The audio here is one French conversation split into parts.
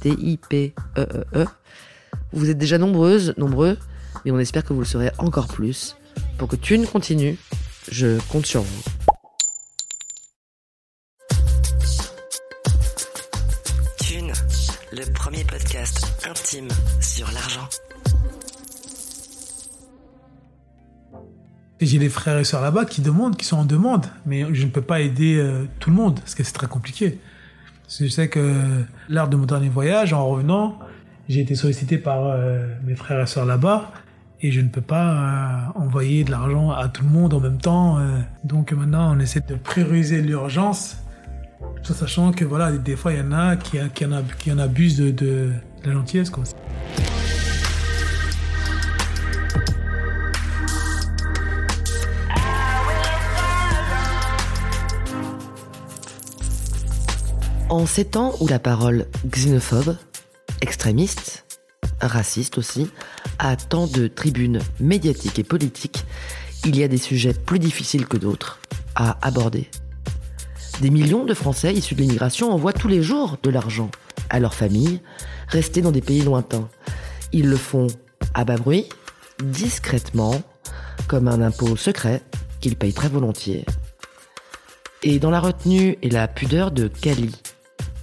T-I-P-E-E-E. Vous êtes déjà nombreuses, nombreux, mais on espère que vous le serez encore plus. Pour que Thune continue, je compte sur vous. Thune, le premier podcast intime sur l'argent. J'ai des frères et sœurs là-bas qui demandent, qui sont en demande, mais je ne peux pas aider euh, tout le monde, parce que c'est très compliqué. Que je sais que lors de mon dernier voyage, en revenant, j'ai été sollicité par euh, mes frères et sœurs là-bas, et je ne peux pas euh, envoyer de l'argent à tout le monde en même temps. euh. donc maintenant, on essaie de prioriser l'urgence, tout sachant que voilà, des fois, il y en a qui, en, abusent de, la gentillesse. En ces temps où la parole xénophobe, extrémiste, raciste aussi, a tant de tribunes médiatiques et politiques, il y a des sujets plus difficiles que d'autres à aborder. Des millions de Français issus de l'immigration envoient tous les jours de l'argent à leurs familles, restés dans des pays lointains. Ils le font à bas bruit, discrètement, comme un impôt secret qu'ils payent très volontiers. Et dans la retenue et la pudeur de Cali,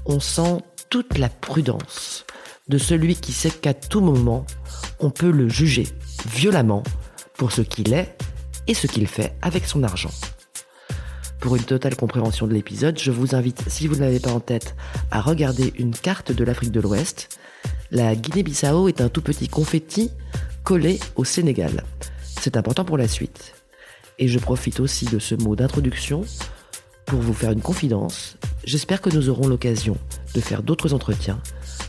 on sent toute la prudence de celui qui sait qu'à tout moment, on peut le juger violemment pour ce qu'il est et ce qu'il fait avec son argent. Pour une totale compréhension de l'épisode, je vous invite, si vous ne l'avez pas en tête, à regarder une carte de l'Afrique de l'Ouest. La Guinée-Bissau est un tout petit confetti collé au Sénégal. C'est important pour la suite. Et je profite aussi de ce mot d'introduction pour vous faire une confidence. J'espère que nous aurons l'occasion de faire d'autres entretiens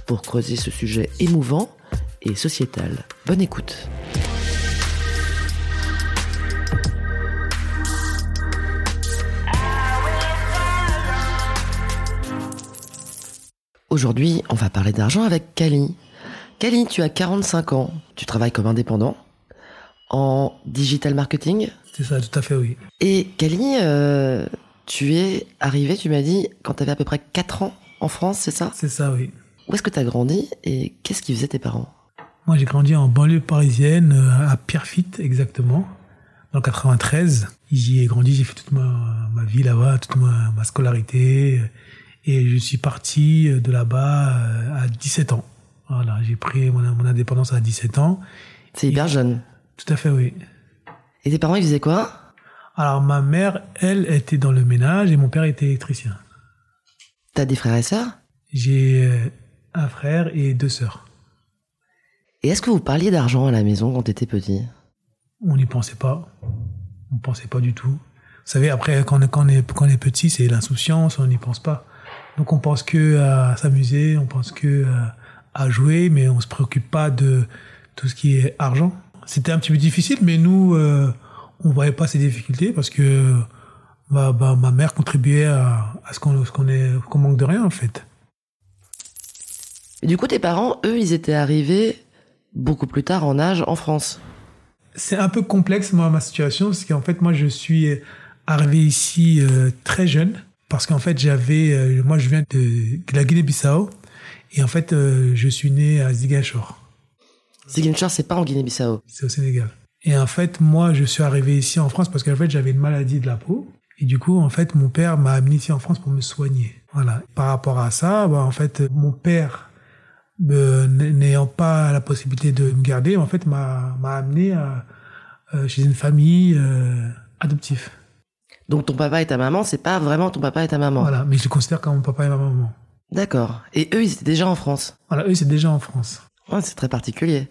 pour creuser ce sujet émouvant et sociétal. Bonne écoute. Aujourd'hui, on va parler d'argent avec Kali. Kali, tu as 45 ans, tu travailles comme indépendant en digital marketing. C'est ça, tout à fait, oui. Et Kali, euh, tu es arrivé, tu m'as dit, quand tu avais à peu près 4 ans en France, c'est ça? C'est ça, oui. Où est-ce que tu as grandi et qu'est-ce qu'ils faisaient tes parents? Moi, j'ai grandi en banlieue parisienne, euh, à Pierrefitte, exactement, dans le 93. J'y ai grandi, j'ai fait toute ma, ma vie là-bas, toute ma, ma scolarité. Et je suis parti de là-bas euh, à 17 ans. Voilà, j'ai pris mon, mon indépendance à 17 ans. C'est hyper jeune. Tout à fait, oui. Et tes parents, ils faisaient quoi? Alors, ma mère, elle, était dans le ménage et mon père était électricien. T'as des frères et sœurs? J'ai euh, un frère et deux sœurs. Et est-ce que vous parliez d'argent à la maison quand t'étais petit? On n'y pensait pas. On ne pensait pas du tout. Vous savez, après, quand, on- quand, on, est, quand on est petit, c'est l'insouciance, on n'y pense pas. Donc on pense que à s'amuser, on pense que à, à jouer, mais on se préoccupe pas de tout ce qui est argent. C'était un petit peu difficile, mais nous, euh, on voyait pas ces difficultés parce que bah, bah, ma mère contribuait à, à ce qu'on est manque de rien en fait. Du coup, tes parents, eux, ils étaient arrivés beaucoup plus tard en âge en France. C'est un peu complexe moi ma situation parce qu'en fait moi je suis arrivé ici euh, très jeune parce qu'en fait j'avais euh, moi je viens de, de la Guinée-Bissau et en fait euh, je suis né à Ziguinchor, Ziguinchor, c'est pas en Guinée-Bissau. c'est au Sénégal. Et en fait, moi, je suis arrivé ici en France parce qu'en fait, j'avais une maladie de la peau. Et du coup, en fait, mon père m'a amené ici en France pour me soigner. Voilà. Par rapport à ça, bah, en fait, mon père, euh, n'ayant pas la possibilité de me garder, en fait, m'a amené à, euh, chez une famille euh, adoptive. Donc ton papa et ta maman, c'est pas vraiment ton papa et ta maman. Voilà. Mais je les considère comme mon papa et ma maman. D'accord. Et eux, ils étaient déjà en France? Voilà. Eux, c'est déjà en France. Ouais, c'est très particulier.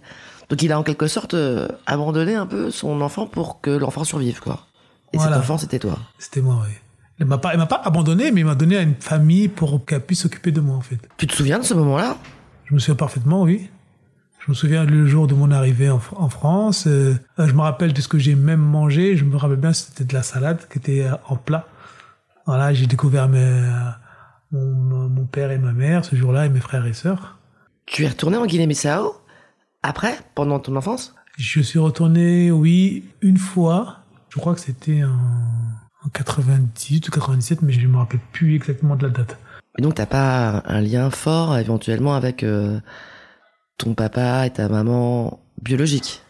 Donc il a en quelque sorte euh, abandonné un peu son enfant pour que l'enfant survive, quoi. Et Voilà. cet enfant, c'était toi. C'était moi, oui. Il m'a pas, il m'a pas abandonné, mais il m'a donné à une famille pour qu'elle puisse s'occuper de moi, en fait. Tu te souviens de ce moment-là? Je me souviens parfaitement, oui. Je me souviens le jour de mon arrivée en, Fr- en France. euh, je me rappelle de ce que j'ai même mangé. Je me rappelle bien, c'était de la salade qui était euh, en plat. Voilà, j'ai découvert mes, mon, mon père et ma mère ce jour-là et mes frères et sœurs. Tu es retourné en Guinée-Bissau? Après, pendant ton enfance? Je suis retourné, oui, une fois. Je crois que c'était en, en 98 ou 97, mais je ne me rappelle plus exactement de la date. Et donc t'as pas un lien fort éventuellement avec euh, ton papa et ta maman biologique?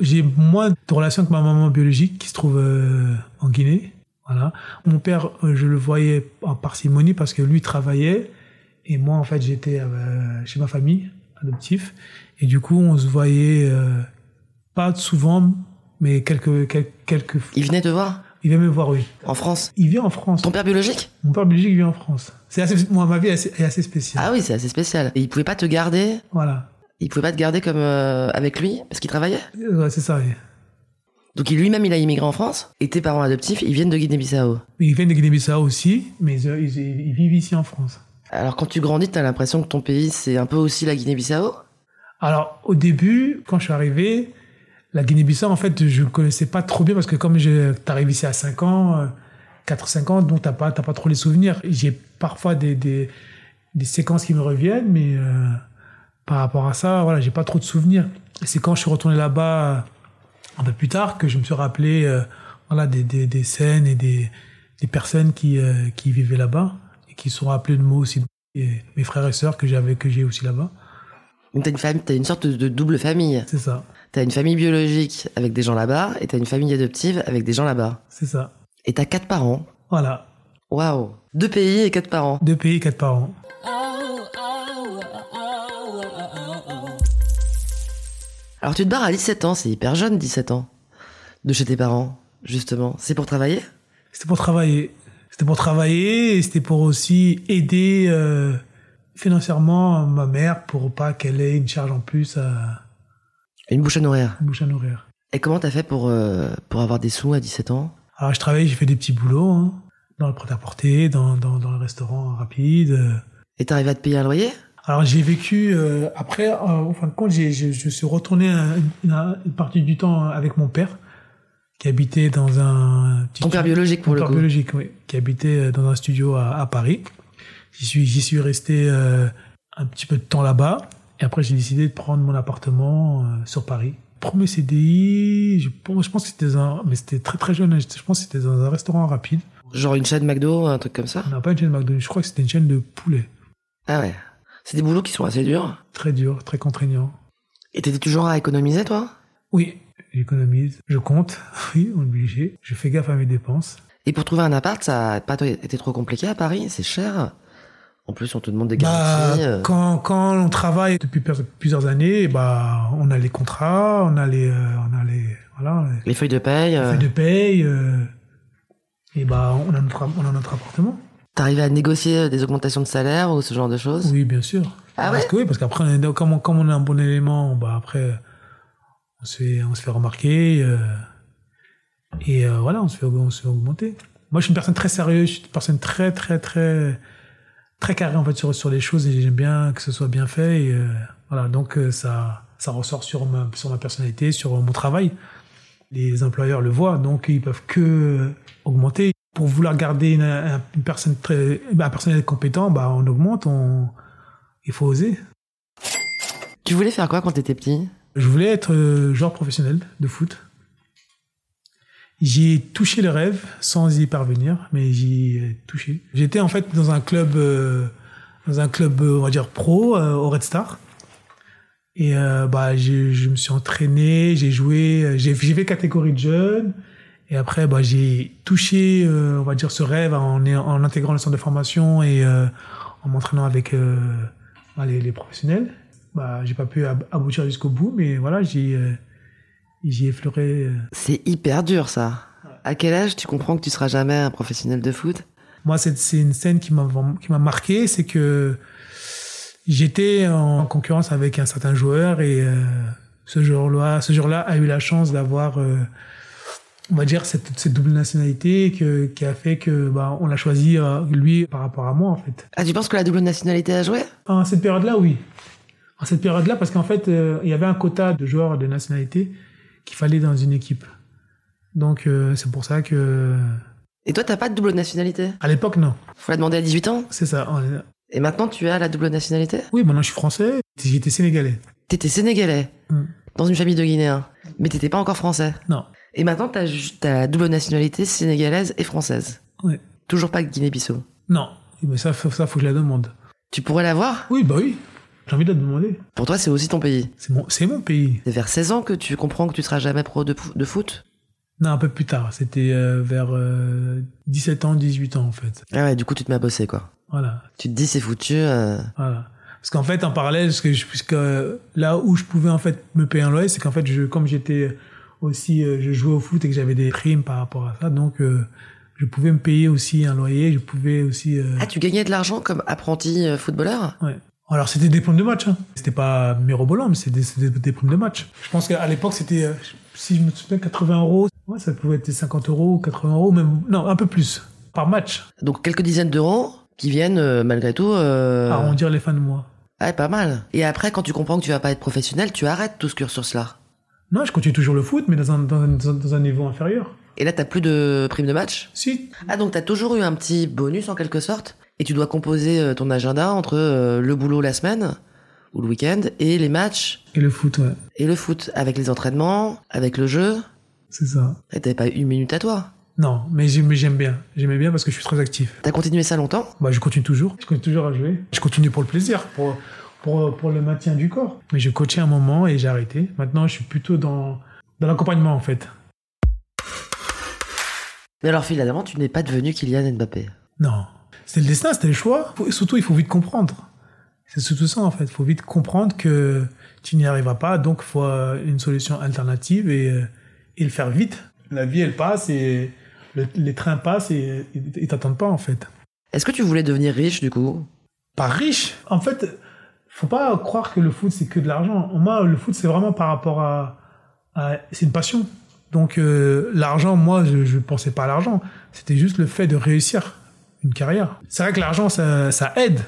J'ai moins de relations avec ma maman biologique qui se trouve euh, en Guinée. Voilà. Mon père, euh, je le voyais en parcimonie parce que lui travaillait et moi, en fait, j'étais chez ma famille adoptif et du coup, on se voyait euh, pas souvent, mais quelques quelques, quelques fois. Il venait te voir? Il vient me voir, oui. en France? Il vient en France. Ton père biologique? Mon père biologique vit en France. C'est assez, moi, ma vie est assez, est assez spéciale. Ah oui, c'est assez spécial. Et il pouvait pas te garder? Voilà. Il pouvait pas te garder comme euh, avec lui parce qu'il travaillait? Ouais, c'est ça, oui. Donc lui-même il a immigré en France et tes parents adoptifs ils viennent de Guinée-Bissau? Ils viennent de Guinée-Bissau aussi, mais euh, ils vivent ici en France. Alors quand tu grandis, t'as l'impression que ton pays c'est un peu aussi la Guinée-Bissau? Alors, au début, quand je suis arrivé, la Guinée-Bissau, en fait, je ne connaissais pas trop bien parce que comme je- t'arrives ici à 5 ans, euh, 4-5 ans, donc t'as pas, t'as pas trop les souvenirs. J'ai parfois des, des, des séquences qui me reviennent, mais euh, par rapport à ça, voilà, j'ai pas trop de souvenirs. C'est quand je suis retourné là-bas euh, un peu plus tard que je me suis rappelé euh, voilà, des, des, des scènes et des, des personnes qui, euh, qui vivaient là-bas qui sont rappelés de moi aussi, et mes frères et sœurs que j'avais, que j'ai aussi là-bas. Donc t'as une famille, t'as une sorte de, double famille. C'est ça, T'as une famille biologique avec des gens là-bas et t'as une famille adoptive avec des gens là-bas. c'est ça. Et t'as quatre parents. Voilà. Waouh Deux pays et quatre parents. Deux pays, quatre parents. Alors tu te barres à 17 ans, c'est hyper jeune 17 ans. De chez tes parents, justement. C'est pour travailler? C'était pour travailler. C'était pour travailler et c'était pour aussi aider euh, financièrement ma mère pour pas qu'elle ait une charge en plus à Une bouche à nourrir. une bouche à nourrir. Et comment t'as fait pour, euh, pour avoir des sous à 17 ans? Alors je travaillais, j'ai fait des petits boulots hein, dans le prêt-à-porter, dans, dans, dans le restaurant rapide. euh. Et t'arrives à te payer un loyer? Alors j'ai vécu euh, après, euh, en fin de compte, j'ai, je, je suis retourné un- une, une partie du temps avec mon père qui habitait dans un petit Ton père biologique pour le coup. biologique, oui, qui habitait euh, dans un studio à, à Paris. J'y suis, j'y suis resté euh, un petit peu de temps là-bas. Et après, j'ai décidé de prendre mon appartement euh, sur Paris. Premier CDI, je pense, je pense que c'était un, mais c'était très très jeune. Je pense que c'était dans un restaurant rapide. Genre une chaîne McDo, un truc comme ça? On n'a pas une chaîne McDonald's. Je crois que c'était une chaîne de poulet. Ah ouais. C'est des boulots qui sont assez durs. Très dur, très contraignant. Et t'étais toujours à économiser, toi? Oui, j'économise, je compte. Oui, obligé. Je fais gaffe à mes dépenses. Et pour trouver un appart, ça a pas été trop compliqué à Paris C'est cher. En plus, on te demande des Bah, garanties. euh. quand, quand on travaille depuis plusieurs années, bah, on a les contrats, on a les, euh, on a les, voilà, les Les feuilles de paye. euh, feuilles de paye, euh, et bah, on a notre, on a notre appartement. T'arrivais à négocier des augmentations de salaire ou ce genre de choses? Oui, bien sûr. Ah parce ouais? que oui, parce comme, on, comme on a un bon élément, bah, après, on se fait, on se fait remarquer, euh, et euh, voilà, on se fait, on se fait augmenter. Moi, je suis une personne très sérieuse, je suis une personne très, très, très, très carrée en fait sur, sur les choses et j'aime bien que ce soit bien fait. Euh, voilà, donc ça, ça ressort sur ma, sur ma personnalité, sur mon travail. Les employeurs le voient, donc ils peuvent que augmenter. Pour vouloir garder une, un- une personne très, un personnel compétent, bah on augmente, il faut oser. Tu voulais faire quoi quand t'étais petit? Je voulais être euh, joueur professionnel de foot. J'y ai touché le rêve sans y parvenir, mais j'y ai touché. J'étais en fait dans un club, euh, dans un club, euh, on va dire pro, au Red Star. Et euh, bah, j'ai- je me suis entraîné, j'ai joué, j'ai j'ai fait catégorie de jeunes. Et après, bah, j'ai touché, on va dire, ce rêve en, en intégrant le centre de formation et en m'entraînant avec bah, les, les professionnels. Bah, j'ai pas pu ab- aboutir jusqu'au bout, mais voilà, j'ai euh, j'y ai effleuré. euh. C'est hyper dur ça. À quel âge tu comprends que tu seras jamais un professionnel de foot? Moi, c'est c'est une scène qui m'a vraiment- qui m'a marqué, c'est que j'étais en concurrence avec un certain joueur et euh, ce jour-là, ce jour-là a eu la chance d'avoir, euh, on va dire, cette, cette double nationalité que, qui a fait que bah, on l'a choisi euh, lui par rapport à moi en fait. Ah, tu penses que la double nationalité a joué? En cette période-là, oui. En cette période-là, parce qu'en fait, euh, il y avait un quota de joueurs de nationalité qu'il fallait dans une équipe. Donc euh, c'est pour ça que Et toi, t'as pas de double nationalité? À l'époque, non. Faut la demander à 18 ans? C'est ça. On- Et maintenant, tu as la double nationalité? Oui, maintenant je suis français. J'étais sénégalais. T'étais sénégalais, Mm. dans une famille de Guinéens, mais t'étais pas encore français. Non. Et maintenant, t'as la double nationalité sénégalaise et française. Oui. Toujours pas Guinée-Bissau? Non. Mais ça, faut- ça, faut que je la demande. Tu pourrais l'avoir Oui, bah oui. J'ai envie de la demander. Pour toi, c'est aussi ton pays. C'est mon, c'est mon pays. C'est vers 16 ans que tu comprends que tu seras jamais pro de, de foot? Non, un peu plus tard. C'était euh, vers euh, 17 ans, 18 ans, en fait. Ah ouais, du coup, tu te mets à bosser, quoi. Voilà. Tu te dis, c'est foutu. euh, Voilà. Parce qu'en fait, en parallèle, parce que je, puisque là où je pouvais en fait me payer un loyer, c'est qu'en fait, je, comme j'étais aussi, euh, je jouais au foot et que j'avais des primes par rapport à ça, donc je pouvais me payer aussi un loyer. Je pouvais aussi. euh, Ah, tu gagnais de l'argent comme apprenti footballeur? Ouais. Alors c'était des primes de match. Hein. C'était pas mirobolant, mais c'était des, primes de match. Je pense qu'à l'époque c'était, euh, si je me souviens, 80 euros. Ouais, ça pouvait être 50 euros, 80 euros, même non, un peu plus par match. Donc quelques dizaines d'euros qui viennent euh, malgré tout. Euh... Arrondir les fins de mois. Ouais, pas mal. Et après, quand tu comprends que tu vas pas être professionnel, tu arrêtes tout ce cursus-là. Non, je continue toujours le foot, mais dans un, dans un, dans un niveau inférieur. Et là, t'as plus de primes de match? Si. Ah, donc t'as toujours eu un petit bonus en quelque sorte? Et tu dois composer euh, ton agenda entre euh, le boulot la semaine ou le week-end et les matchs Et le foot, ouais. et le foot avec les entraînements, avec le jeu. C'est ça. Et t'avais pas une minute à toi. Non, mais j'aime mais j'aime bien. J'aimais bien parce que je suis très actif. T'as continué ça longtemps? Bah, je continue toujours. Je continue toujours à jouer. Je continue pour le plaisir, pour, pour, pour le maintien du corps. Mais je coachais un moment et j'ai arrêté. Maintenant, je suis plutôt dans, dans l'accompagnement, en fait. Mais alors finalement, tu n'es pas devenu Kylian Mbappé? Non. C'était le destin, c'était le choix. Faut- surtout, il faut vite comprendre. C'est surtout ça, en fait. Il faut vite comprendre que tu n'y arriveras pas, donc il faut euh, une solution alternative et, euh, et le faire vite. La vie, elle passe et le- les trains passent et ils t'attendent pas, en fait. Est-ce que tu voulais devenir riche du coup? Pas riche? En fait, faut pas croire que le foot, c'est que de l'argent. Moi, le foot, c'est vraiment par rapport à... à- c'est une passion. Donc, euh, l'argent, moi, je, je pensais pas à l'argent. C'était juste le fait de réussir une carrière. C'est vrai que l'argent, ça, ça aide.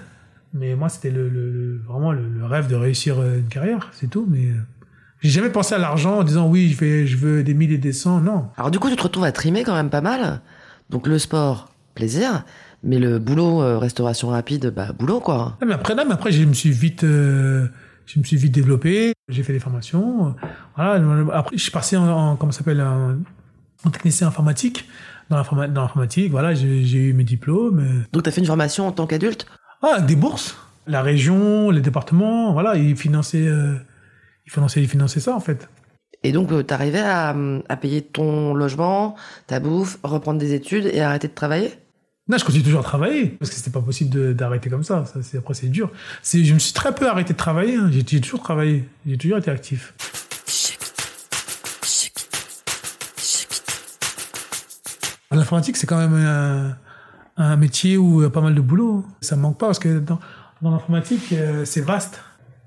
Mais moi, c'était le, vraiment le, le rêve de réussir euh, une carrière, c'est tout. Mais euh, j'ai jamais pensé à l'argent en disant oui, je, vais, je veux des mille et des cents. Non. Alors du coup, tu te retrouves à trimer quand même pas mal. Donc le sport, plaisir. Mais le boulot, euh, restauration rapide, bah boulot quoi. Ah, mais après, là, mais après, je me suis vite, euh, je me suis vite développé. J'ai fait des formations. Voilà. Après, je suis passé en, en comment s'appelle, en, en technicien informatique. Dans l'informa- dans l'informatique, voilà, j'ai eu mes diplômes. euh. Donc t'as fait une formation en tant qu'adulte? Ah, avec des bourses. La région, les départements, voilà, ils finançaient, euh, ils finançaient, ils finançaient ça, en fait. Et donc euh, t'arrivais à, à payer ton logement, ta bouffe, reprendre des études et arrêter de travailler? Non, je continue toujours à travailler parce que c'était pas possible d'arrêter comme ça. ça c'est, après, c'est dur. Je me suis très peu arrêté de travailler. hein. J'ai toujours travaillé. J'ai toujours été actif. L'informatique, c'est quand même un, un métier où il y a pas mal de boulot. Ça me manque pas parce que dans, dans l'informatique, euh, c'est vaste.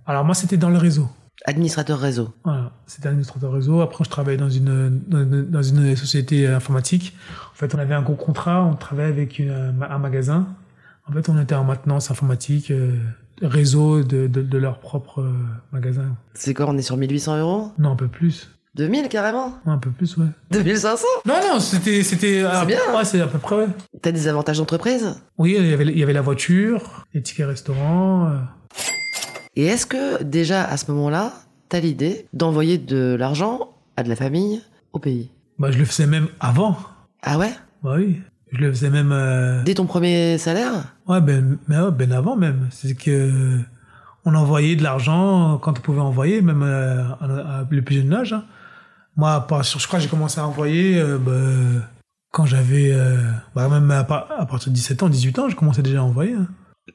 Alors moi, c'était dans le réseau. Administrateur réseau. Voilà, c'était administrateur réseau. Après, je travaillais dans une, dans une, dans une société informatique. En fait, on avait un gros contrat. On travaillait avec une, un magasin. En fait, on était en maintenance informatique, euh, réseau de, de, de leur propre euh, magasin. C'est quoi, on est sur 1800 euros? Non, un peu plus. 2000 carrément un peu plus, ouais. 2500 Non, non, c'était, c'était. C'est bien. Ouais, c'est à peu près, ouais. T'as des avantages d'entreprise? Oui, il y avait, il y avait la voiture, les tickets restaurants. euh. Et est-ce que déjà à ce moment-là, t'as l'idée d'envoyer de l'argent à de la famille au pays? Bah, je le faisais même avant. Ah ouais? Bah oui. Je le faisais même. euh, Dès ton premier salaire? Ouais, ben, mais ouais, ben avant même. C'est que on envoyait de l'argent quand on pouvait envoyer, même euh, à, à le plus jeune âge. hein. Moi, je crois que j'ai commencé à envoyer euh, bah, quand j'avais, euh, bah, même à, par- à partir de 17 ans, 18 ans, je commençais déjà à envoyer. hein.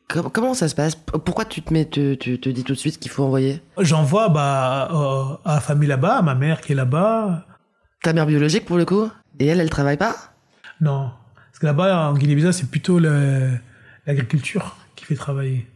Com- Comment ça se passe? Pourquoi tu te mets, te, tu te dis tout de suite qu'il faut envoyer? J'envoie bah, euh, à la famille là-bas, à ma mère qui est là-bas. Ta mère biologique pour le coup? Et elle, elle travaille pas? Non, parce que là-bas, en Guinée-Bissau, c'est plutôt l'agriculture qui fait travailler.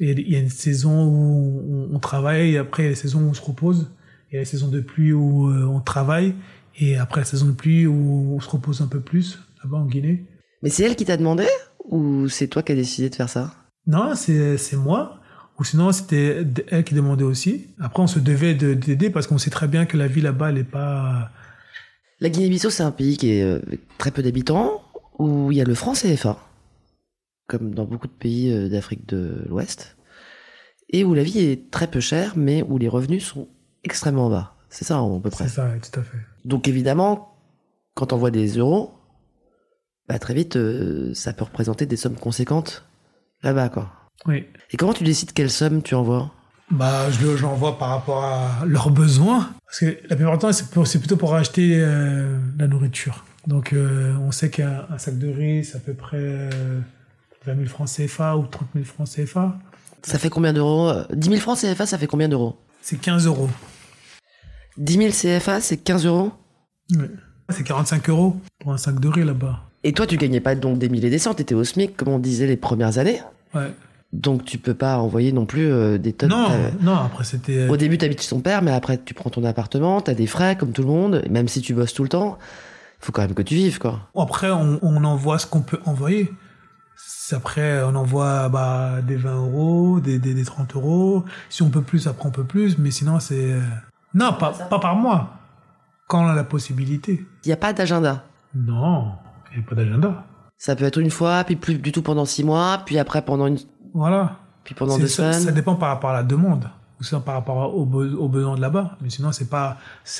Il y a une saison où on- travaille, et après il y a la saison où on se repose. Il y a la saison de pluie où euh, on travaille, et après la saison de pluie où on se repose un peu plus, là-bas en Guinée. Mais c'est elle qui t'a demandé Ou c'est toi qui as décidé de faire ça? Non, c'est moi. Ou sinon, c'était elle qui demandait aussi. Après, on se devait de- d'aider parce qu'on sait très bien que la vie là-bas, elle est pas... La Guinée-Bissau, c'est un pays qui est euh, très peu d'habitants, où il y a le franc CFA, comme dans beaucoup de pays euh, d'Afrique de l'Ouest, et où la vie est très peu chère, mais où les revenus sont extrêmement bas. C'est ça, à peu près. C'est ça, tout à fait. Donc évidemment, quand on voit des euros, bah, très vite, euh, ça peut représenter des sommes conséquentes là-bas, quoi. Oui. Et comment tu décides quelle somme tu envoies? Bah, je le- je l'envoie par rapport à leurs besoins. Parce que la plupart du temps, c'est pour- c'est plutôt pour acheter euh, la nourriture. Donc, euh, on sait qu'un un sac de riz, c'est à peu près euh, 20 000 francs CFA ou 30 000 francs CFA. Ça fait combien d'euros? Euh, 10 000 francs CFA, ça fait combien d'euros? C'est 15 euros. 10 000 CFA, c'est 15 euros Ouais. C'est 45 euros pour un sac de riz là-bas. Et toi, tu gagnais pas donc des milliers et des cents, t'étais au SMIC, comme on disait les premières années. Ouais. Donc tu peux pas envoyer non plus euh, des tonnes. Non, T'as- non, après c'était... euh, Au début, t'habites chez ton père, mais après, tu prends ton appartement, t'as des frais comme tout le monde, et même si tu bosses tout le temps, faut quand même que tu vives, quoi. Après, on, on envoie ce qu'on peut envoyer. Après, on envoie bah, des 20 euros, des, des, des 30 euros. Si on peut plus, après on peut plus. Mais sinon, c'est... Non, pas, pas par mois. Quand on a la possibilité. Il n'y a pas d'agenda. Non, il n'y a pas d'agenda. Ça peut être une fois, puis plus du tout pendant six mois, puis après pendant une, Voilà. puis pendant deux ça, semaines. ça dépend par rapport à la demande. Ou ça par rapport aux, be- aux besoins de là-bas. Mais sinon, c'est pas...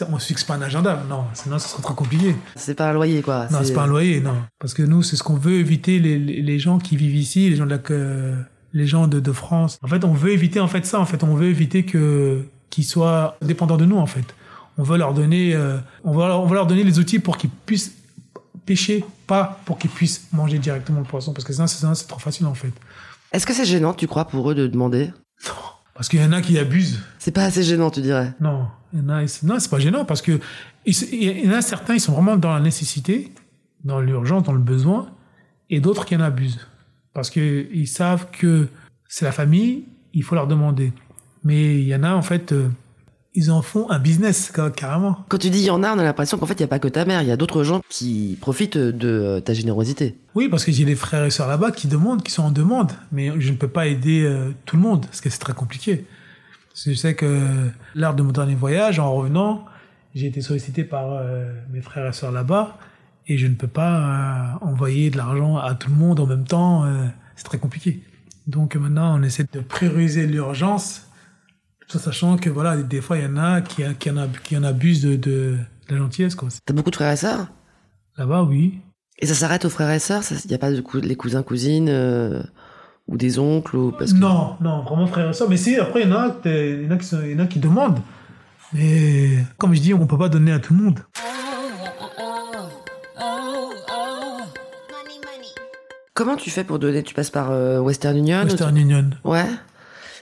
On ne fixe pas un agenda. Non, sinon, ce serait trop compliqué. C'est pas un loyer, quoi. Non, c'est pas un loyer, non. Parce que nous, c'est ce qu'on veut éviter les, les les gens qui vivent ici, les gens de la, que- les gens de, de France. En fait, on veut éviter en fait ça. En fait, on veut éviter que qu'ils soient dépendants de nous. En fait, on veut leur donner, euh, on on leur donner les outils pour qu'ils puissent pêcher, pas pour qu'ils puissent manger directement le poisson, parce que sinon, c'est trop facile en fait. Est-ce que c'est gênant, tu crois, pour eux de demander? Parce qu'il y en a qui abusent. C'est pas assez gênant, tu dirais? Non, il y en a, ils- non, c'est pas gênant parce que il y en a certains, ils sont vraiment dans la nécessité, dans l'urgence, dans le besoin, et d'autres qui en abusent parce que ils savent que c'est la famille, il faut leur demander. Mais il y en a en fait, euh, ils en font un business ca- carrément. Quand tu dis il y en a, on a l'impression qu'en fait, il n'y a pas que ta mère, il y a d'autres gens qui profitent de euh, ta générosité. Oui, parce que j'ai des frères et sœurs là-bas qui demandent, qui sont en demande, mais je ne peux pas aider euh, tout le monde parce que c'est très compliqué. Parce que je sais que lors de mon dernier voyage, en revenant, j'ai été sollicité par euh, mes frères et sœurs là-bas et je ne peux pas euh, envoyer de l'argent à tout le monde en même temps. c'est très compliqué. Donc maintenant, on essaie de prioriser l'urgence, tout en sachant que voilà, des fois, il y en a qui, qui, en, ab- qui en abusent de, de, de la gentillesse. Quoi. T'as beaucoup de frères et sœurs? Là-bas, oui. Et ça s'arrête aux frères et sœurs? Il n'y a pas de cou- les cousins, cousines euh, ou des oncles ou parce que... Non, non, vraiment frère et soeur. Mais si, après, il y en a, il y en a qui, sont- y en a qui demandent. Mais comme je dis, on peut pas donner à tout le monde. Comment tu fais pour donner? Tu passes par euh, Western Union ou Western tu- Union. Ouais.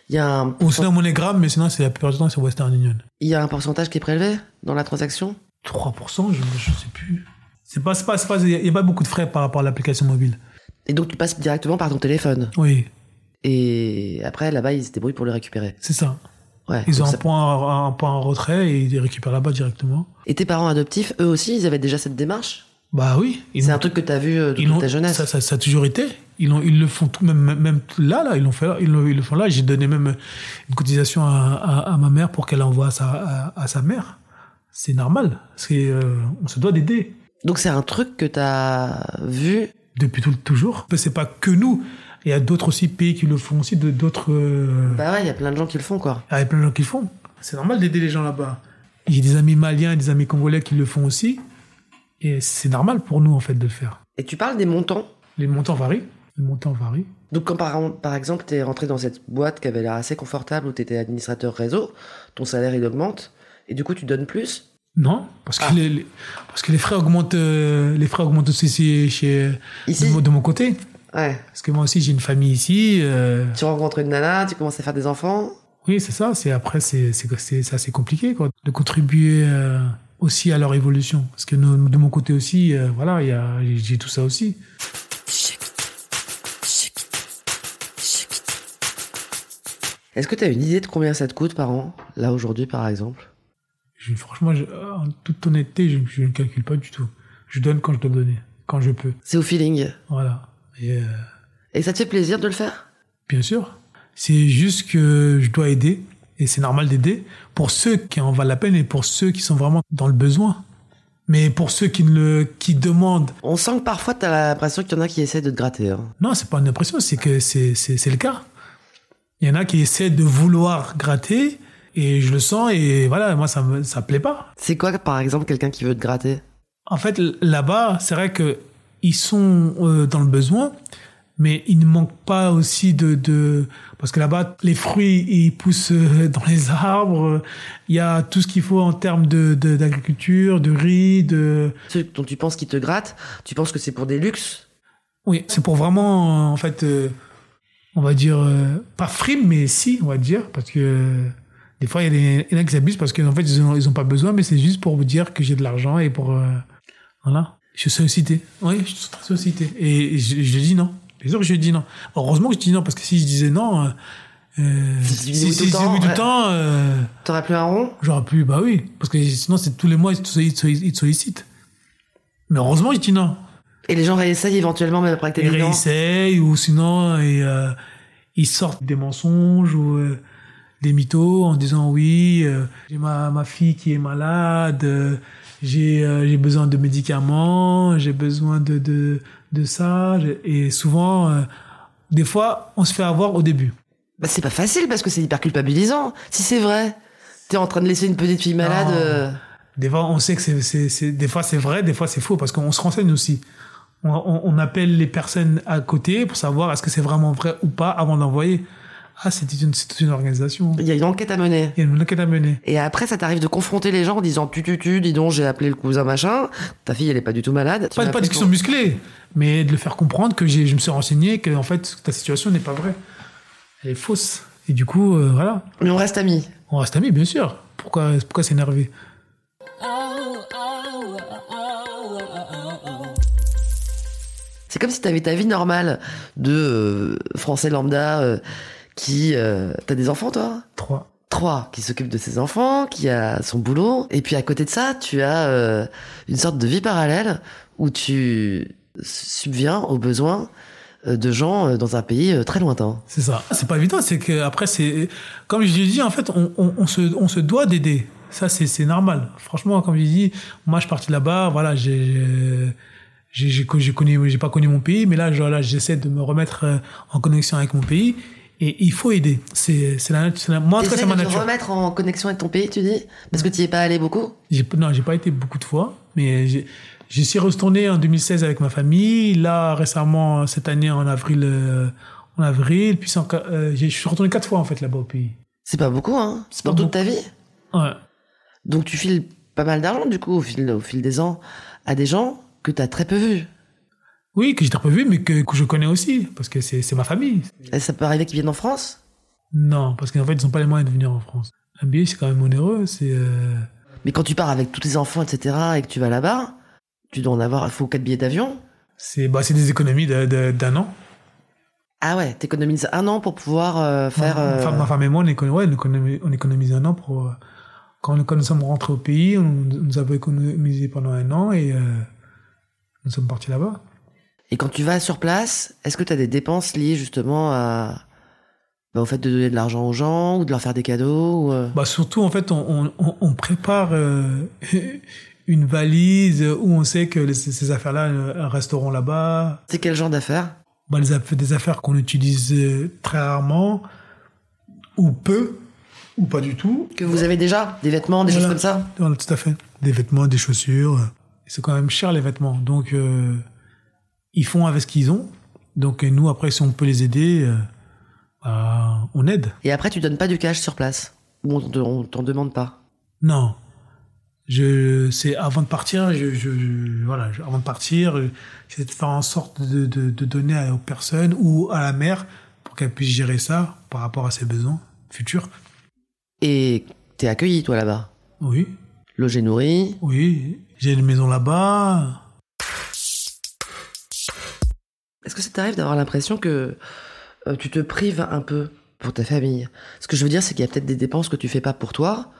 Il y, a un Ou sinon MoneyGram, mais sinon, c'est la plupart du temps, c'est Western Union. il y a un pourcentage qui est prélevé dans la transaction? 3%, je, je sais plus. C'est pas, c'est pas, c'est pas, il y a pas beaucoup de frais par rapport à l'application mobile. Et donc tu passes directement par ton téléphone. Oui, Et après, là-bas, ils se débrouillent pour le récupérer. c'est ça. Ouais. Ils ont un point, un point en retrait et ils les récupèrent là-bas directement. Et tes parents adoptifs, eux aussi, ils avaient déjà cette démarche? Bah oui. C'est un truc que t'as vu euh, de ils toute l'ont- ta jeunesse. Ça, ça, ça a toujours été. Ils, l'ont- ils le font tout, même, même- là, là, ils, l'ont fait, ils, le- ils le font là. J'ai donné même une cotisation à, à, à ma mère pour qu'elle envoie à sa, à, à sa mère. C'est normal. C'est, euh, on se doit d'aider. Donc c'est un truc que t'as vu. Depuis tout, toujours. C'est pas que nous. Il y a d'autres aussi pays qui le font aussi, d'autres. euh, Bah ouais, il y a plein de gens qui le font, quoi. il y a plein de gens qui le font. C'est normal d'aider les gens là-bas. J'ai des amis maliens et des amis congolais qui le font aussi. Et c'est normal pour nous, en fait, de le faire. Et tu parles des montants? Les montants varient. Les montants varient. Donc quand par, par exemple tu es rentré dans cette boîte qui avait l'air assez confortable où tu étais administrateur réseau, ton salaire il augmente et du coup tu donnes plus? Non, parce que, Ah. les, les- parce que les frais augmentent, euh, les frais augmentent aussi chez, chez- Ici de, mon- de mon côté. Ouais. Parce que moi aussi j'ai une famille ici. euh, Tu rencontres une nana, tu commences à faire des enfants? oui, c'est ça. C'est après c'est c'est c'est c'est assez compliqué quoi, de contribuer euh, aussi à leur évolution. Parce que nous- de mon côté aussi, euh, voilà, j'ai tout ça aussi. Est-ce que tu as une idée de combien ça te coûte par an, là aujourd'hui par exemple? Je- franchement, je- en toute honnêteté, je, je ne calcule pas du tout. Je donne quand je dois donner, quand je peux. C'est au feeling. Voilà. Et, euh, Et ça te fait plaisir de le faire? Bien sûr. C'est juste que je dois aider, et c'est normal d'aider, pour ceux qui en valent la peine et pour ceux qui sont vraiment dans le besoin. Mais pour ceux qui, le, qui demandent, On sent que parfois tu as l'impression qu'il y en a qui essaient de te gratter. hein. non, c'est pas une impression, c'est que c'est, c'est, c'est le cas. Il y en a qui essaient de vouloir gratter, et je le sens, et voilà, moi, ça me, ça plaît pas. C'est quoi par exemple quelqu'un qui veut te gratter? En fait, là-bas, c'est vrai que ils sont euh, dans le besoin, mais il ne manque pas aussi de, de parce que là-bas, les fruits ils poussent euh, dans les arbres. Il y a tout ce qu'il faut en termes de d'agriculture, de, riz, de Ceux dont tu penses qu'ils te grattent, tu penses que c'est pour des luxes? Oui, c'est pour vraiment euh, en fait, euh, on va dire euh, pas frime, mais si, on va dire, parce que euh, des fois il y a des il y en a qui s'abusent parce qu'en fait ils ont, ils ont pas besoin, mais c'est juste pour vous dire que j'ai de l'argent et pour voilà. Je suis sollicité. Oui, je suis sollicité. Et je, je dis non. Je dis non. Heureusement que je dis non, parce que si je disais non, euh, euh, Si si, si tout le je disais temps, euh, T'aurais plus un rond? j'aurais pu, bah oui. Parce que sinon, c'est tous les mois, ils te ils te sollicitent. Mais heureusement, je dis non. Et les gens réessayent éventuellement même après que Ils dit non réessayent, ou sinon, et, euh, ils sortent des mensonges ou euh, des mythos en disant oui, j'ai ma, ma fille qui est malade, j'ai j'ai besoin de médicaments, j'ai besoin de, de, de ça. Et souvent, euh, des fois, on se fait avoir au début. Bah c'est pas facile parce que c'est hyper culpabilisant. Si c'est vrai, t'es en train de laisser une petite fille malade. Euh, Des fois, on sait que c'est, c'est, c'est- des fois c'est vrai, des fois c'est faux, parce qu'on se renseigne aussi. On, on, on appelle les personnes à côté pour savoir est-ce que c'est vraiment vrai ou pas avant d'envoyer. Ah, c'est une, une organisation. Il y a une enquête à mener. Il y a une enquête à mener. Et après, ça t'arrive de confronter les gens en disant tu tu tu, dis donc j'ai appelé le cousin machin. Ta fille elle est pas du tout malade. Pas, pas appelé discussion musclée, mais de le faire comprendre que j'ai, je me suis renseigné que en fait ta situation n'est pas vraie, elle est fausse. Et du coup, euh, voilà, Mais on reste amis. on reste amis, bien sûr. Pourquoi, pourquoi s'énerver? C'est comme si t'avais ta vie normale de euh, français lambda euh, qui t'as des enfants toi? Trois. Trois qui s'occupe de ses enfants, qui a son boulot, et puis à côté de ça, tu as une sorte de vie parallèle où tu subviens aux besoins euh, de gens euh, dans un pays euh, très lointain. C'est ça. C'est pas évident. C'est que après, c'est comme je dit, en fait, on, on, on se, on se doit d'aider. Ça, c'est, normal. Franchement, comme je dis, moi, je suis parti là-bas. Voilà, j'ai, j'ai, connu, j'ai pas connu mon pays, mais là, là, j'essaie de me remettre en connexion avec mon pays. Et il faut aider. C'est, c'est la, la, moi, en tout cas, c'est ma de te nature. remettre en connexion avec ton pays, tu dis? Parce que tu y es pas allé beaucoup? Non, j'ai pas été beaucoup de fois, mais j'ai, j'y suis retourné en 2016 avec ma famille. Là, récemment, cette année, en avril, euh, en avril, puis en- euh, je suis retourné quatre fois, en fait, là-bas au pays. C'est pas beaucoup, hein C'est Dans pas toute ta vie Ouais. Donc tu files pas mal d'argent, du coup, au fil, au fil des ans, à des gens que t'as très peu vus. Oui, que j'ai pas vu, mais que, que je connais aussi, parce que c'est, c'est ma famille. Et ça peut arriver qu'ils viennent en France? Non, parce qu'en fait, ils n'ont pas les moyens de venir en France. Un billet, c'est quand même onéreux. C'est, euh, Mais quand tu pars avec tous tes enfants, etc., et que tu vas là-bas, tu dois en avoir, il faut quatre billets d'avion. c'est, bah, des économies d'un an. Ah ouais, t'économises un an pour pouvoir euh, faire... Ma, euh, femme, ma femme et moi, on économise, ouais, on économise, on économise un an pour. euh, quand, quand nous sommes rentrés au pays, on, nous avons économisé pendant un an et euh, nous sommes partis là-bas. Et quand tu vas sur place, est-ce que tu as des dépenses liées justement à, bah, au fait de donner de l'argent aux gens ou de leur faire des cadeaux ou, euh, Bah, surtout, en fait, on, on, on prépare euh, une valise où on sait que les- ces affaires-là euh, resteront là-bas. C'est quel genre d'affaires? Bah, les des affaires qu'on utilise euh, très rarement, ou peu, ou pas du tout. Que vous avez déjà? Des vêtements, des Voilà. choses comme ça? Voilà, tout à fait. Des vêtements, des chaussures. C'est quand même cher les vêtements. Donc, euh, ils font avec ce qu'ils ont. Donc nous, après, si on peut les aider, euh, bah, on aide. Et après, tu donnes pas du cash sur place? Ou on t'en demande pas? Non. Je, c'est avant de partir, je, je, je- voilà, je- avant de partir, euh, j'essaie de faire en sorte de, de, de donner aux personnes ou à la mère pour qu'elle puisse gérer ça par rapport à ses besoins futurs. Et t'es accueilli, toi, là-bas? Oui, Logé, nourri? Oui. J'ai une maison là-bas. Est-ce que ça t'arrive d'avoir l'impression que euh, tu te prives un peu pour ta famille? Ce que je veux dire, c'est qu'il y a peut-être des dépenses que tu fais pas pour toi.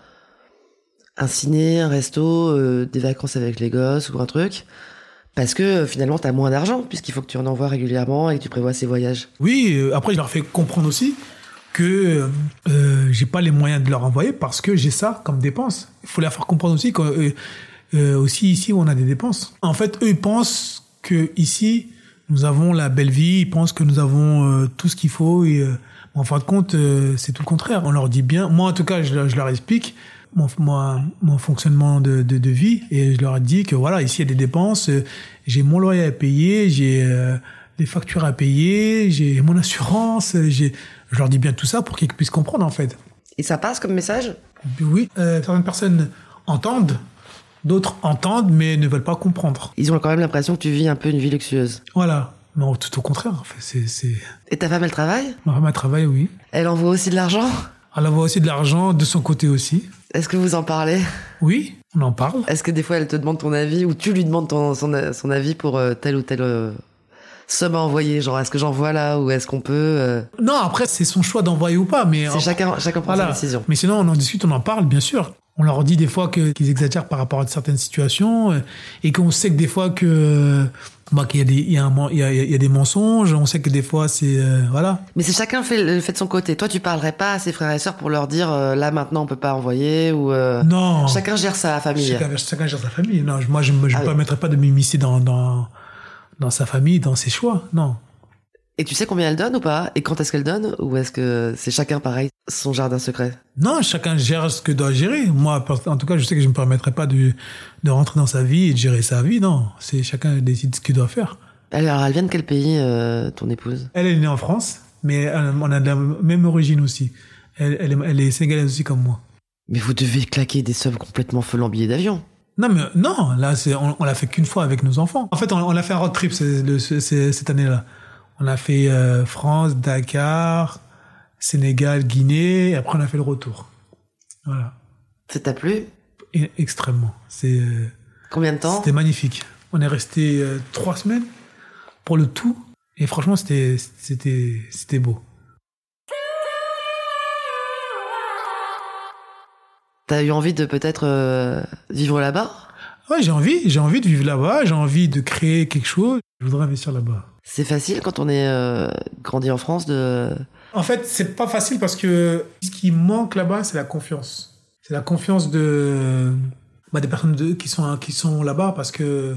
Un ciné, un resto, euh, des vacances avec les gosses ou un truc. Parce que euh, finalement, t'as moins d'argent, puisqu'il faut que tu en envoies régulièrement et que tu prévois ces voyages. Oui, euh, après, je leur fais comprendre aussi que euh, j'ai pas les moyens de leur envoyer parce que j'ai ça comme dépense. Il faut leur faire comprendre aussi que euh, euh, aussi ici on a des dépenses. En fait, eux ils pensent que ici nous avons la belle vie, ils pensent que nous avons euh, tout ce qu'il faut et euh, en fin de compte euh, c'est tout le contraire. On leur dit bien, moi en tout cas je leur explique mon, moi, mon fonctionnement de, de, de vie et je leur dis que voilà ici il y a des dépenses, j'ai mon loyer à payer, j'ai euh, des factures à payer, j'ai mon assurance, j'ai je leur dis bien tout ça pour qu'ils puissent comprendre en fait. Et ça passe comme message? Oui, euh, certaines personnes entendent, d'autres entendent mais ne veulent pas comprendre. Ils ont quand même l'impression que tu vis un peu une vie luxueuse. Voilà. Non, tout au contraire. En fait, c'est, c'est... Et ta femme, elle travaille? Ma femme elle travaille, oui. Elle envoie aussi de l'argent? Elle envoie aussi de l'argent de son côté aussi. Est-ce que vous en parlez? Oui, on en parle. Est-ce que des fois elle te demande ton avis ou tu lui demandes ton, son, son avis pour euh, telle ou telle euh, somme à envoyer? Genre, est-ce que j'envoie là ou est-ce qu'on peut euh, Non, après c'est son choix d'envoyer ou pas, mais C'est chacun, chacun prend voilà. sa décision. Mais sinon, on en discute, on en parle, bien sûr. On leur dit des fois qu'ils exagèrent par rapport à certaines situations euh, et qu'on sait que des fois que bah, qu'il y a des il y a, un men- il y a, il y a des mensonges. On sait que des fois c'est euh, voilà. Mais c'est chacun fait, le fait de son côté. Toi, tu parlerais pas à ses frères et sœurs pour leur dire euh, là maintenant on peut pas envoyer ou euh, Non. chacun gère sa famille. Chacun, chacun gère sa famille. Non, je- moi je me Ah me oui. permettrais pas de m'immiscer dans dans dans sa famille, dans ses choix. Non. Et tu sais combien elle donne ou pas? Et quand est-ce qu'elle donne? Ou est-ce que c'est chacun pareil son jardin secret? Non, chacun gère ce que doit gérer. Moi, en tout cas, je sais que je ne me permettrai pas de, de rentrer dans sa vie et de gérer sa vie. Non, c'est chacun décide ce qu'il doit faire. Alors, elle vient de quel pays, euh, ton épouse? Elle est née en France, mais euh, on a de la même origine aussi. Elle, elle, est, elle est sénégalaise aussi comme moi. Mais vous devez claquer des sommes complètement folles en billets d'avion. Non, mais non, là, on, on l'a fait qu'une fois avec nos enfants. En fait, on, on a fait un road trip cette année-là. On a fait euh, France, Dakar, Sénégal, Guinée, et après on a fait le retour. Voilà. Ça t'a plu? Et, extrêmement. C'est, euh, Combien de temps? c'était magnifique. On est resté euh, trois semaines pour le tout, et franchement, c'était, c'était, c'était beau. T'as eu envie de peut-être vivre là-bas? Ouais, j'ai envie, j'ai envie de vivre là-bas, j'ai envie de créer quelque chose. Je voudrais investir là-bas. C'est facile quand on est euh, grandi en France de... En fait, c'est pas facile parce que ce qui manque là-bas, c'est la confiance. C'est la confiance de bah, des personnes de- qui sont qui sont là-bas parce que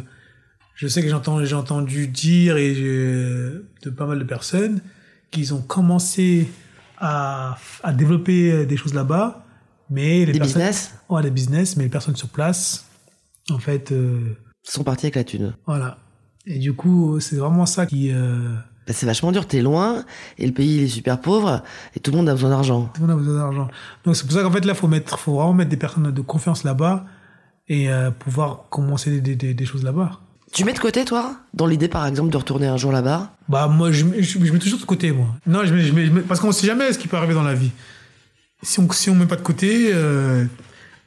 je sais que j'entends j'ai entendu dire et de pas mal de personnes qu'ils ont commencé à, à développer des choses là-bas, mais les Des personnes, business? Ouais, des business, mais les personnes sur place, en fait, euh, sont partis avec la thune. voilà. Et du coup, c'est vraiment ça qui euh, Bah, c'est vachement dur, t'es loin, et le pays il est super pauvre, et tout le monde a besoin d'argent. Tout le monde a besoin d'argent. Donc c'est pour ça qu'en fait là, faut mettre, faut vraiment mettre des personnes de confiance là-bas et euh, pouvoir commencer des, des, des choses là-bas. Tu mets de côté, toi Dans l'idée, par exemple, de retourner un jour là-bas? Bah moi, je, mets- je, je mets toujours de côté moi. Non, je mets, je mets, je mets- parce qu'on sait jamais ce qui peut arriver dans la vie. Si on si on met pas de côté, euh,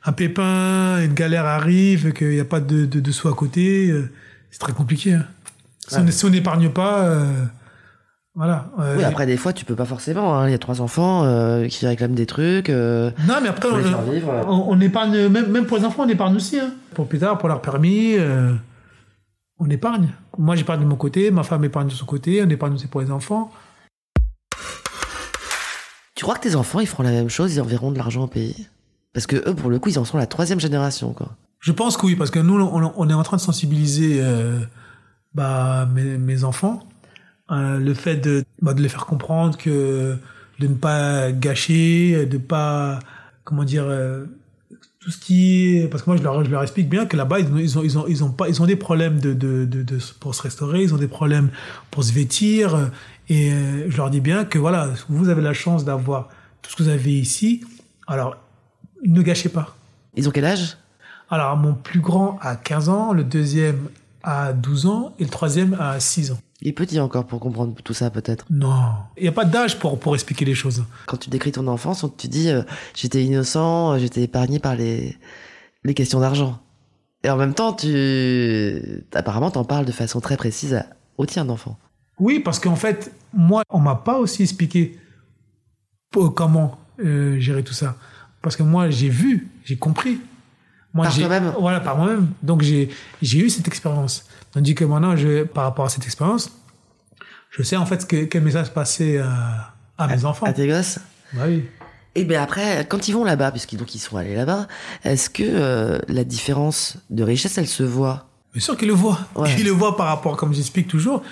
un pépin, une galère arrive, qu'il n'y a pas de, de, de sous à côté, euh, c'est très compliqué. hein. Si on si on n'épargne pas, euh, voilà. euh, Oui, après, des fois, tu peux pas forcément. hein. Il y a trois enfants euh, qui réclament des trucs. Non, mais après, on, épargne, même, même pour les enfants, on épargne aussi. Hein. Pour plus tard, pour leur permis, on épargne. Moi, j'épargne de mon côté, ma femme épargne de son côté, on épargne aussi pour les enfants. Tu crois que tes enfants, ils feront la même chose, ils enverront de l'argent au pays? Parce que eux, pour le coup, ils en sont la troisième génération, quoi. Je pense que oui, parce que nous, on, est en train de sensibiliser euh, bah, mes, enfants. Euh, le fait de, bah, de les faire comprendre que de ne pas gâcher, de pas, comment dire, euh, tout ce qui est parce que moi je leur, explique bien que là-bas ils, ont ils ont ils ont ils ont pas ils ont des problèmes de, de, de, de pour se restaurer ils ont des problèmes pour se vêtir euh, et je leur dis bien que voilà vous avez la chance d'avoir tout ce que vous avez ici alors ne gâchez pas Ils ont quel âge? Alors mon plus grand a 15 ans le deuxième a 12 ans et le troisième a 6 ans Il est petit encore pour comprendre tout ça peut-être. non il n'y a pas d'âge pour pour expliquer les choses Quand tu décris ton enfance, on te dit euh, j'étais innocent, euh, j'étais épargné par les les questions d'argent. Et en même temps, tu apparemment t'en parles de façon très précise à... au tien d'enfant. Oui, parce qu'en fait, moi, on m'a pas aussi expliqué comment euh, gérer tout ça. Parce que moi, j'ai vu, j'ai compris. Moi, Par toi-même Voilà, par moi-même. Donc, j'ai j'ai eu cette expérience. Tandis que maintenant, je, par rapport à cette expérience, je sais en fait que, quel message passer à, à mes enfants. À tes gosses Bah oui. Et bien après, quand ils vont là-bas, puisqu'ils donc ils sont allés là-bas, est-ce que euh, la différence de richesse, elle se voit? Bien sûr qu'ils le voient. Ouais. Ils le voient par rapport, comme j'explique toujours,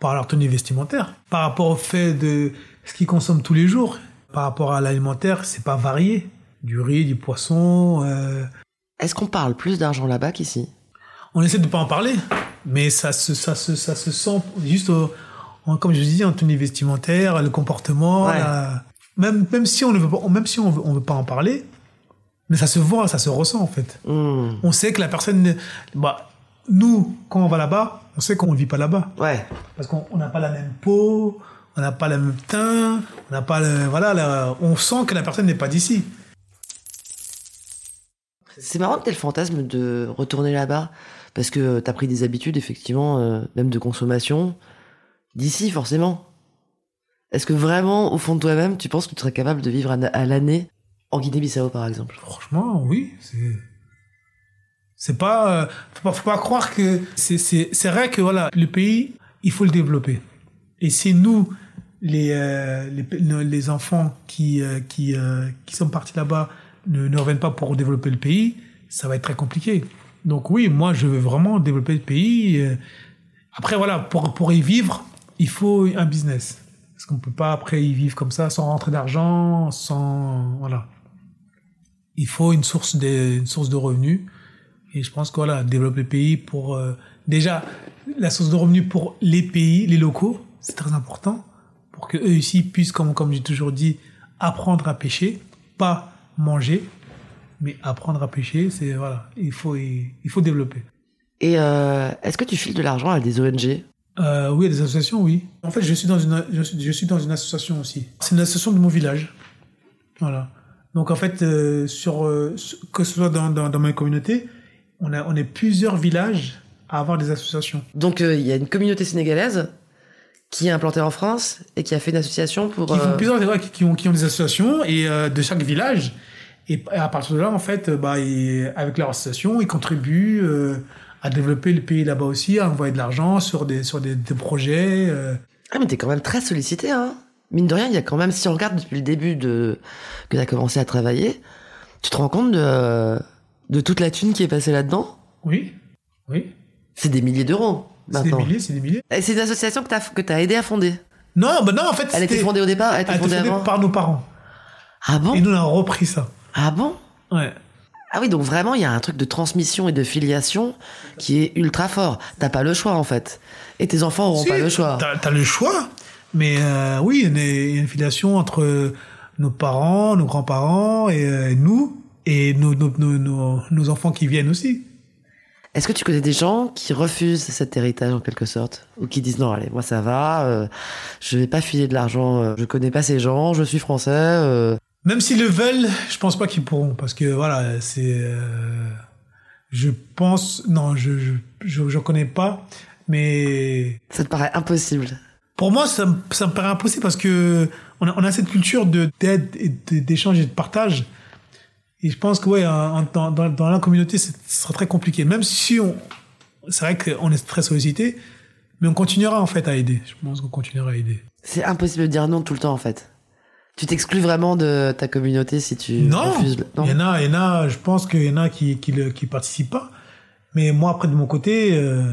par leur tenue vestimentaire, par rapport au fait de ce qu'ils consomment tous les jours. Par rapport à l'alimentaire, c'est pas varié. Du riz, du poisson. euh, Est-ce qu'on parle plus d'argent là-bas qu'ici? On essaie de pas en parler, mais ça se, ça se, ça se sent juste, au- en- comme je vous dis, en tenue vestimentaire, le comportement. Ouais. la- Même, même si on ne veut pas, même si on veut, on veut pas en parler, mais ça se voit, ça se ressent en fait. Hmm, On sait que la personne, ne- bah, nous, quand on va là-bas, on sait qu'on ne vit pas là-bas. Ouais. Parce qu'on on n'a pas la même peau, on n'a pas le même teint, on n'a pas le, voilà, la- on sent que la personne n'est pas d'ici. C'est marrant que t'aies le fantasme de retourner là-bas, parce que t'as pris des habitudes, effectivement, euh, même de consommation, d'ici, forcément. Est-ce que vraiment, au fond de toi-même, tu penses que tu serais capable de vivre à, l'année en Guinée-Bissau, par exemple? Franchement, oui, c'est, c'est pas, euh, faut pas, faut pas croire que c'est, vrai que voilà, le pays, il faut le développer. Et c'est nous, les, euh, les, les enfants qui, euh, qui, euh, qui sont partis là-bas, ne, ne reviennent pas pour développer le pays, ça va être très compliqué. Donc oui, moi, je veux vraiment développer le pays. euh. Après, voilà, pour, pour y vivre, il faut un business. Parce qu'on peut pas après y vivre comme ça, sans rentrer d'argent, sans, voilà il faut une source de, une source de revenus. Et je pense que voilà, développer le pays pour euh, déjà la source de revenus pour les pays, les locaux, c'est très important pour que eux ici puissent, comme comme j'ai toujours dit, apprendre à pêcher, pas manger, mais apprendre à pêcher. C'est voilà, il faut il, il faut développer. Et euh, est-ce que tu files de l'argent à des ONG Euh, oui, a des associations, oui. En fait, je suis dans une, je suis, je suis dans une association aussi. C'est une association de mon village. Voilà. Donc, en fait, euh, sur, que ce soit dans, dans, dans ma communauté, on a, on est plusieurs villages à avoir des associations. Donc, il y a une communauté sénégalaise qui est implantée en France et qui a fait une association pour... Qui font euh, plusieurs, ouais, qui, qui ont, qui ont des associations et euh, de chaque village. Et à partir de là, en fait, euh, bah, ils- avec leur association, ils contribuent à développer le pays là-bas aussi, à envoyer de l'argent sur des, sur des, des projets. euh. Ah, mais t'es quand même très sollicité, hein Mine de rien, il y a quand même, si on regarde depuis le début de que t'as commencé à travailler, tu te rends compte de, de toute la thune qui est passée là-dedans? Oui, oui. C'est des milliers d'euros, C'est des milliers, c'est des milliers. C'est une association que t'as que t'as aidé à fonder. Non, bah non, en fait, Elle était fondée au départ, elle était Elle était fondée fondée avant. par nos parents. Ah bon? Et nous, on a repris ça. Ah bon? Ouais. Ah oui, donc vraiment, il y a un truc de transmission et de filiation qui est ultra fort. T'as pas le choix, en fait. Et tes enfants auront Si, pas le choix. T'as as le choix, mais euh, oui, il y a une- il y a une filiation entre nos parents, nos grands-parents et euh, nous, et nos, nos, nos, nos, nos enfants qui viennent aussi. Est-ce que tu connais des gens qui refusent cet héritage en quelque sorte? Ou qui disent non allez moi ça va, euh, je vais pas filer de l'argent, euh, je connais pas ces gens, je suis français. euh. Même s'ils le veulent, je pense pas qu'ils pourront, parce que voilà, c'est, euh, je pense, non, je, je, je, je connais pas, mais Ça te paraît impossible. Pour moi, ça, me- ça me paraît impossible parce que on a, on a cette culture de d'aide et d'échange et de partage. Et je pense que ouais, en- dans, dans, dans la communauté, ce sera très compliqué. Même si on, c'est vrai qu'on est très sollicité, mais on continuera en fait à aider. Je pense qu'on continuera à aider. C'est impossible de dire non tout le temps en fait. Tu t'exclus vraiment de ta communauté si tu Non, refuses. le- il y en a, il y en a. Je pense qu'il y en a qui qui, le, qui participent pas. Mais moi, après de mon côté, euh,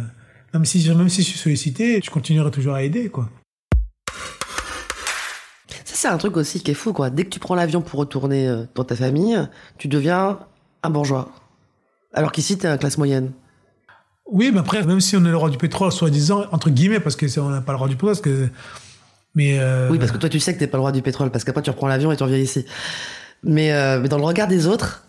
même si je- même si je suis sollicité, je continuerai toujours à aider quoi. C'est un truc aussi qui est fou quoi. Dès que tu prends l'avion pour retourner euh, dans ta famille, tu deviens un bourgeois. Alors qu'ici, t'es un classe moyenne. Oui, mais après, même si on est le roi du pétrole, soi-disant, entre guillemets, parce que on n'a pas le roi du pétrole, parce que. Mais. euh, Oui, parce que toi, tu sais que t'es pas le roi du pétrole, parce qu'après, tu reprends l'avion et tu reviens ici. Mais, euh, mais dans le regard des autres,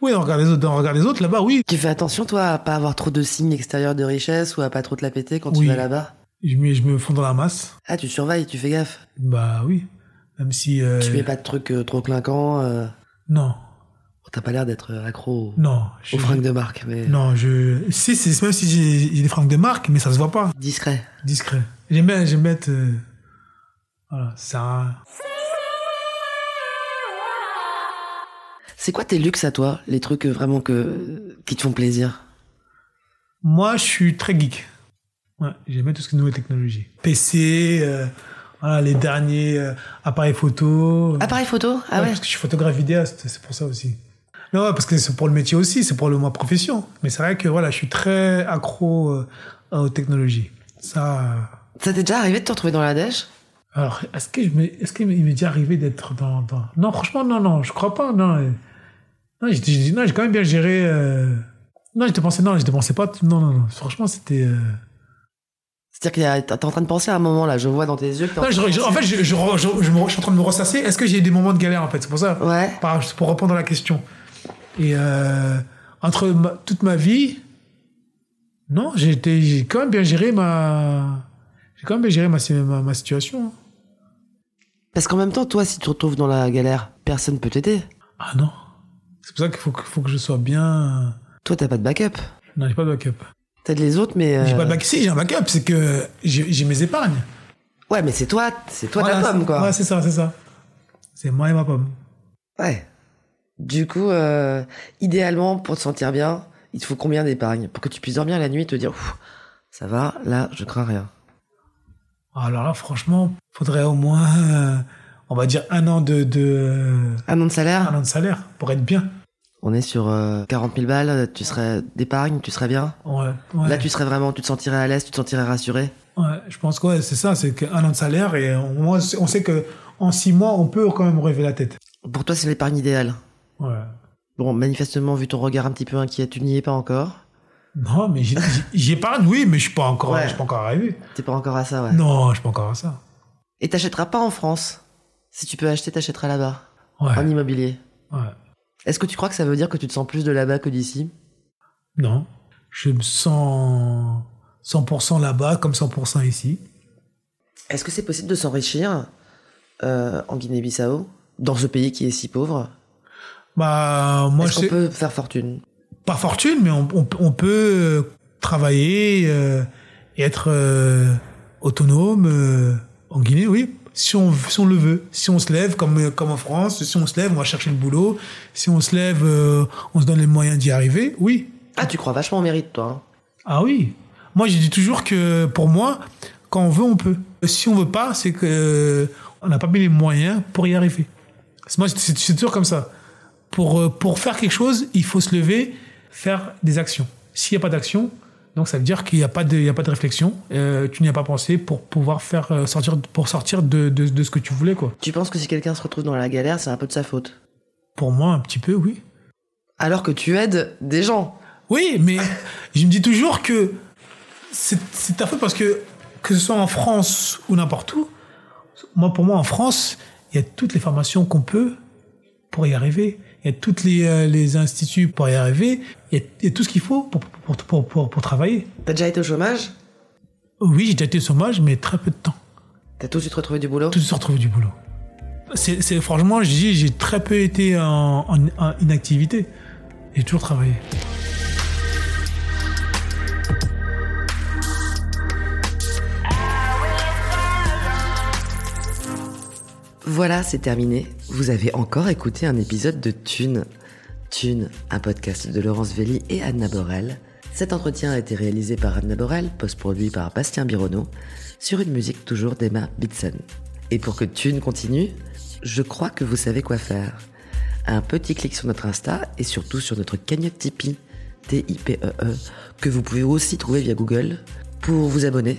Oui, dans le regard des autres, dans le regard des autres, là-bas, oui. tu fais attention, toi, à pas avoir trop de signes extérieurs de richesse ou à pas trop te la péter quand tu vas là-bas. Je me, je me fonds dans la masse. Ah, tu surveilles, tu fais gaffe. Bah oui. Même si. euh, Tu mets pas de trucs euh, trop clinquants. euh. Non. T'as pas l'air d'être accro Non. je- aux fringues de marque, mais Non, je. Si, c'est même si j'ai des fringues de marque, mais ça se voit pas. discret. Discret. J'aime bien, j'aime bien être. Voilà, ça. C'est quoi tes luxes à toi Les trucs vraiment que qui te font plaisir? Moi, je suis très geek. Ouais, j'aime bien tout ce qui est nouvelle technologie. PC, voilà, les derniers euh, appareils photo. Appareil photo Ah Ouais, ouais Parce que je suis photographe vidéaste, c'est pour ça aussi. Non, ouais, parce que c'est pour le métier aussi, c'est pour le ma profession. Mais c'est vrai que voilà, je suis très accro euh, aux technologies. Ça. euh, Ça t'est déjà arrivé de te retrouver dans la dèche? Alors, est-ce que je me, est-ce qu'il m'est déjà arrivé d'être dans, dans, non, franchement, non, non, je crois pas, non. Non, j'ai, j'ai- non, j'ai quand même bien géré, euh, non, je dépensais, non, je dépensais pas, non, non, non, franchement, c'était, euh, C'est-à-dire que t'es en train de penser à un moment là, je vois dans tes yeux que t'es non, je, je- en fait, je, suis en train de me ressasser. Est-ce que j'ai eu des moments de galère, en fait? C'est pour ça. Ouais. Pour répondre à la question. Et euh, entre ma- toute ma vie, non, j'ai quand même bien géré ma, j'ai quand même bien géré ma, ma, ma situation. Parce qu'en même temps, toi, si tu te retrouves dans la galère, personne peut t'aider. Ah non, c'est pour ça qu'il faut, que- faut que je sois bien. Toi, t'as pas de backup. Non, j'ai pas de backup. T'aides les autres, mais. J'ai euh, pas de backup. Si, j'ai un backup, c'est que j'ai mes épargnes. Ouais, mais c'est toi, c'est toi Voilà, ta pomme, quoi. Ouais, c'est ça, c'est ça. C'est moi et ma pomme. Ouais. Du coup, euh, idéalement, pour te sentir bien, il te faut combien d'épargne Pour que tu puisses dormir la nuit et te dire, ça va, là, je crains rien. Alors là, franchement, faudrait au moins, euh, on va dire, un an de, de, Un an de salaire un an de salaire pour être bien. On est sur euh, 40 000 balles, tu serais d'épargne, tu serais bien? Ouais, ouais. Là, tu serais vraiment, tu te sentirais à l'aise, tu te sentirais rassuré? Ouais, je pense que ouais, c'est ça, c'est qu'un an de salaire et moins, on sait que en six mois, on peut quand même relever la tête. Pour toi, c'est l'épargne idéale. Ouais. Bon, manifestement, vu ton regard un petit peu inquiet, tu n'y es pas encore. Non, mais j'épargne, oui, mais je suis pas encore, Ouais. je suis pas encore arrivé. T'es pas encore à ça, ouais. Non, je suis pas encore à ça. Et t'achèteras pas en France? Si tu peux acheter, t'achèteras là-bas? Ouais. En immobilier? ouais. Est-ce que tu crois que ça veut dire que tu te sens plus de là-bas que d'ici? Non, je me sens 100% là-bas comme 100% ici. Est-ce que c'est possible de s'enrichir euh, en Guinée-Bissau, dans ce pays qui est si pauvre? Bah, moi, Est-ce qu'on peut faire fortune? Pas fortune, mais on, on- on peut euh, travailler euh, et être euh, autonome euh, en Guinée, oui. Si on, si on le veut, si on se lève comme, comme en France, si on se lève, on va chercher le boulot. Si on se lève, euh, on se donne les moyens d'y arriver, oui. Ah, tu crois vachement au mérite, toi. hein. Ah oui. Moi, je dis toujours que pour moi, quand on veut, on peut. Si on veut pas, c'est que euh, on n'a pas mis les moyens pour y arriver. C'est- Moi, c'est c'est toujours comme ça. Pour, euh, pour faire quelque chose, il faut se lever, faire des actions. S'il n'y a pas d'action, donc ça veut dire qu'il n'y a pas de, il y a pas de réflexion. euh, tu n'y as pas pensé pour pouvoir faire euh, sortir, pour sortir de, de, de ce que tu voulais, quoi. Tu penses que si quelqu'un se retrouve dans la galère, c'est un peu de sa faute? Pour moi, un petit peu, oui. Alors que tu aides des gens. Oui, mais je me dis toujours que c'est c'est ta faute parce que que ce soit en France ou n'importe où, moi pour moi en France, il y a toutes les formations qu'on peut pour y arriver. Il y a toutes les, euh, les instituts pour y arriver. Il y a, il y a tout ce qu'il faut pour, pour, pour, pour, pour travailler. T'as déjà été au chômage? Oui, j'ai déjà été au chômage, mais très peu de temps. T'as tout de suite retrouvé du boulot? Tout de suite retrouver du boulot. C'est franchement, j'ai très peu été en, en, en inactivité. J'ai toujours travaillé. Voilà, c'est terminé. Vous avez encore écouté un épisode de Thune. Thune, un podcast de Laurence Velli et Anna Borel. Cet entretien a été réalisé par Anna Borel, post-produit par Bastien Bironneau, sur une musique toujours d'Emma Bitson. Et pour que Thune continue, je crois que vous savez quoi faire. Un petit clic sur notre Insta et surtout sur notre cagnotte Tipeee, T-I-P-E-E, E, que vous pouvez aussi trouver via Google, pour vous abonner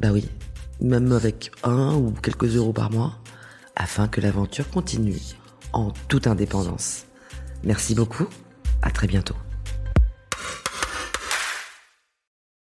Bah oui, même avec un ou quelques euros par mois, afin que l'aventure continue en toute indépendance. Merci beaucoup, à très bientôt.